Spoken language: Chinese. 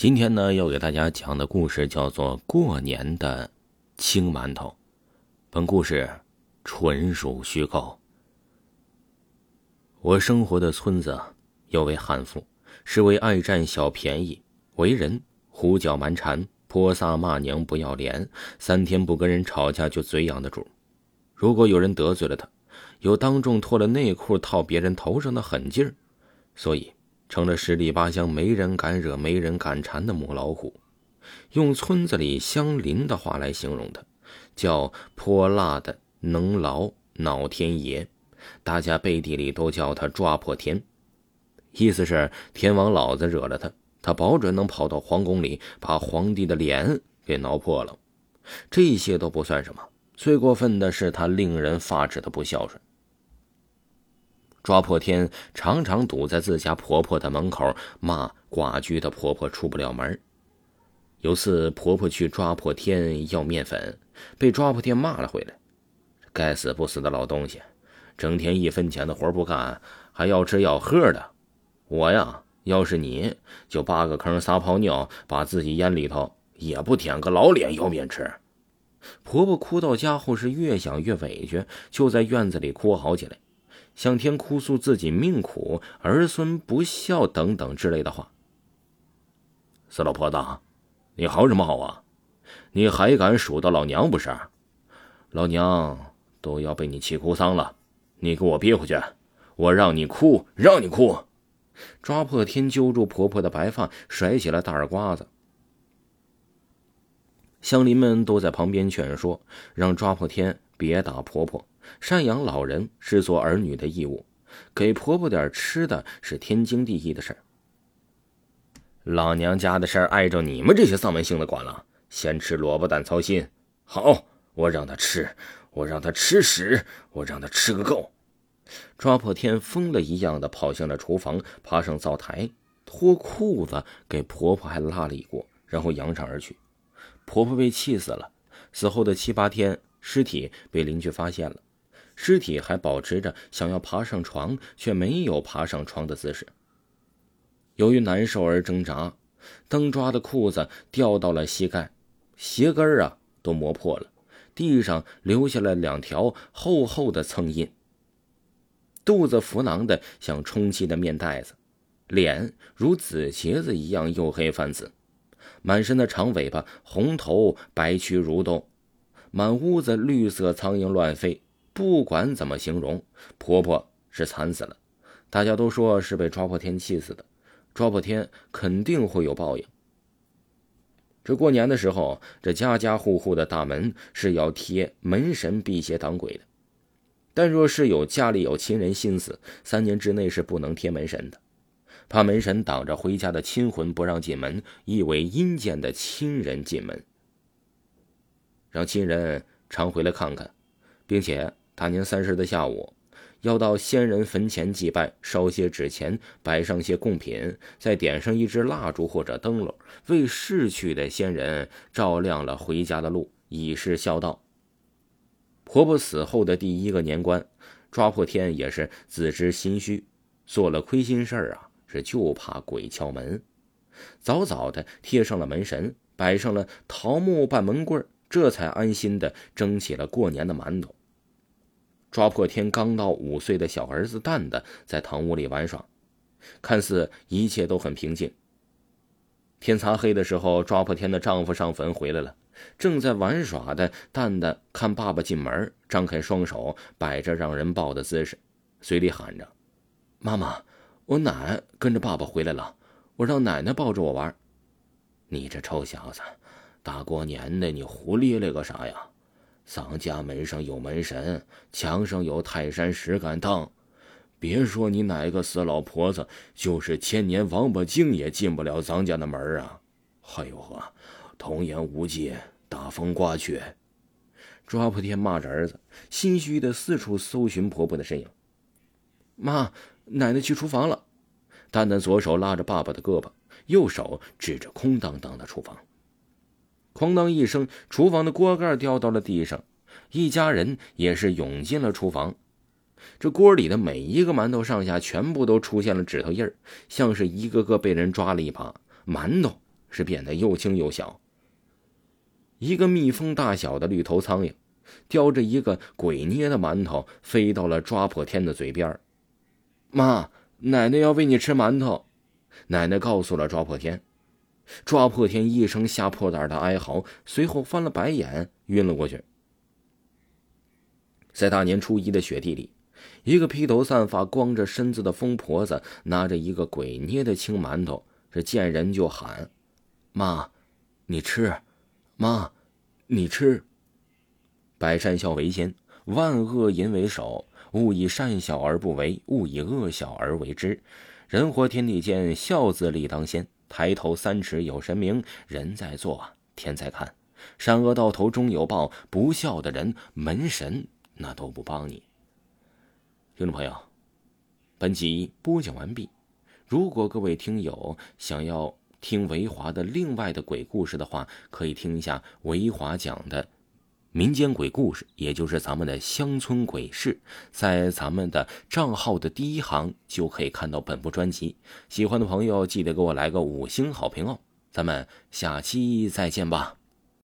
今天呢，要给大家讲的故事叫做《过年的青馒头》。本故事纯属虚构。我生活的村子有位悍妇，是位爱占小便宜、为人胡搅蛮缠、泼撒骂娘、不要脸，三天不跟人吵架就嘴痒的主。如果有人得罪了他，又当众脱了内裤套别人头上的狠劲儿，所以。成了十里八乡没人敢惹、没人敢缠的母老虎。用村子里乡邻的话来形容他，叫泼辣的能劳脑天爷。大家背地里都叫他抓破天，意思是天王老子惹了他，他保准能跑到皇宫里把皇帝的脸给挠破了。这些都不算什么，最过分的是他令人发指的不孝顺。抓破天常常堵在自家婆婆的门口，骂寡居的婆婆出不了门。有次婆婆去抓破天要面粉，被抓破天骂了回来：“该死不死的老东西，整天一分钱的活不干，还要吃要喝的。我呀，要是你就扒个坑撒泡尿，把自己淹里头，也不舔个老脸要面吃。”婆婆哭到家后是越想越委屈，就在院子里哭嚎起来。向天哭诉自己命苦、儿孙不孝等等之类的话。死老婆子，你好什么好啊？你还敢数到老娘不是？老娘都要被你气哭丧了！你给我憋回去！我让你哭，让你哭！抓破天揪住婆婆的白发，甩起了大耳刮子。乡邻们都在旁边劝说，让抓破天别打婆婆。赡养老人是做儿女的义务，给婆婆点吃的是天经地义的事儿。老娘家的事儿碍着你们这些丧门星的管了，先吃萝卜蛋操心。好，我让他吃，我让他吃屎，我让他吃个够。抓破天疯了一样的跑向了厨房，爬上灶台，脱裤子给婆婆还拉了一锅，然后扬长而去。婆婆被气死了。死后的七八天，尸体被邻居发现了。尸体还保持着想要爬上床却没有爬上床的姿势。由于难受而挣扎，灯抓的裤子掉到了膝盖，鞋跟啊都磨破了，地上留下了两条厚厚的蹭印。肚子浮囊的像充气的面袋子，脸如紫茄子一样黝黑泛紫，满身的长尾巴，红头白蛆蠕动，满屋子绿色苍蝇乱飞。不管怎么形容，婆婆是惨死了。大家都说是被抓破天气死的，抓破天肯定会有报应。这过年的时候，这家家户户的大门是要贴门神辟邪挡鬼的。但若是有家里有亲人心死，三年之内是不能贴门神的，怕门神挡着回家的亲魂不让进门，意为阴间的亲人进门，让亲人常回来看看，并且。大年三十的下午，要到先人坟前祭拜，烧些纸钱，摆上些贡品，再点上一支蜡烛或者灯笼，为逝去的先人照亮了回家的路，以示孝道。婆婆死后的第一个年关，抓破天也是自知心虚，做了亏心事儿啊，是就怕鬼敲门，早早的贴上了门神，摆上了桃木半门棍这才安心的蒸起了过年的馒头。抓破天刚到五岁的小儿子蛋蛋在堂屋里玩耍，看似一切都很平静。天擦黑的时候，抓破天的丈夫上坟回来了，正在玩耍的蛋蛋看爸爸进门，张开双手摆着让人抱的姿势，嘴里喊着：“妈妈，我奶跟着爸爸回来了，我让奶奶抱着我玩。”你这臭小子，大过年的你胡咧咧个啥呀？咱家门上有门神，墙上有泰山石敢当。别说你哪个死老婆子，就是千年王八精也进不了咱家的门啊！哎呦呵，童言无忌，大风刮去。抓破天骂着儿子，心虚的四处搜寻婆婆的身影。妈，奶奶去厨房了。蛋蛋左手拉着爸爸的胳膊，右手指着空荡荡的厨房。哐当一声，厨房的锅盖掉到了地上，一家人也是涌进了厨房。这锅里的每一个馒头上下全部都出现了指头印儿，像是一个个被人抓了一把。馒头是变得又轻又小。一个蜜蜂大小的绿头苍蝇，叼着一个鬼捏的馒头，飞到了抓破天的嘴边妈，奶奶要喂你吃馒头。奶奶告诉了抓破天。抓破天一声吓破胆的哀嚎，随后翻了白眼，晕了过去。在大年初一的雪地里，一个披头散发、光着身子的疯婆子拿着一个鬼捏的青馒头，这见人就喊：“妈，你吃！妈，你吃！”百善孝为先，万恶淫为首。勿以善小而不为，勿以恶小而为之。人活天地间，孝字立当先。抬头三尺有神明，人在做，天在看。善恶到头终有报，不孝的人，门神那都不帮你。听众朋友，本集播讲完毕。如果各位听友想要听维华的另外的鬼故事的话，可以听一下维华讲的。民间鬼故事，也就是咱们的乡村鬼事，在咱们的账号的第一行就可以看到本部专辑。喜欢的朋友记得给我来个五星好评哦！咱们下期再见吧。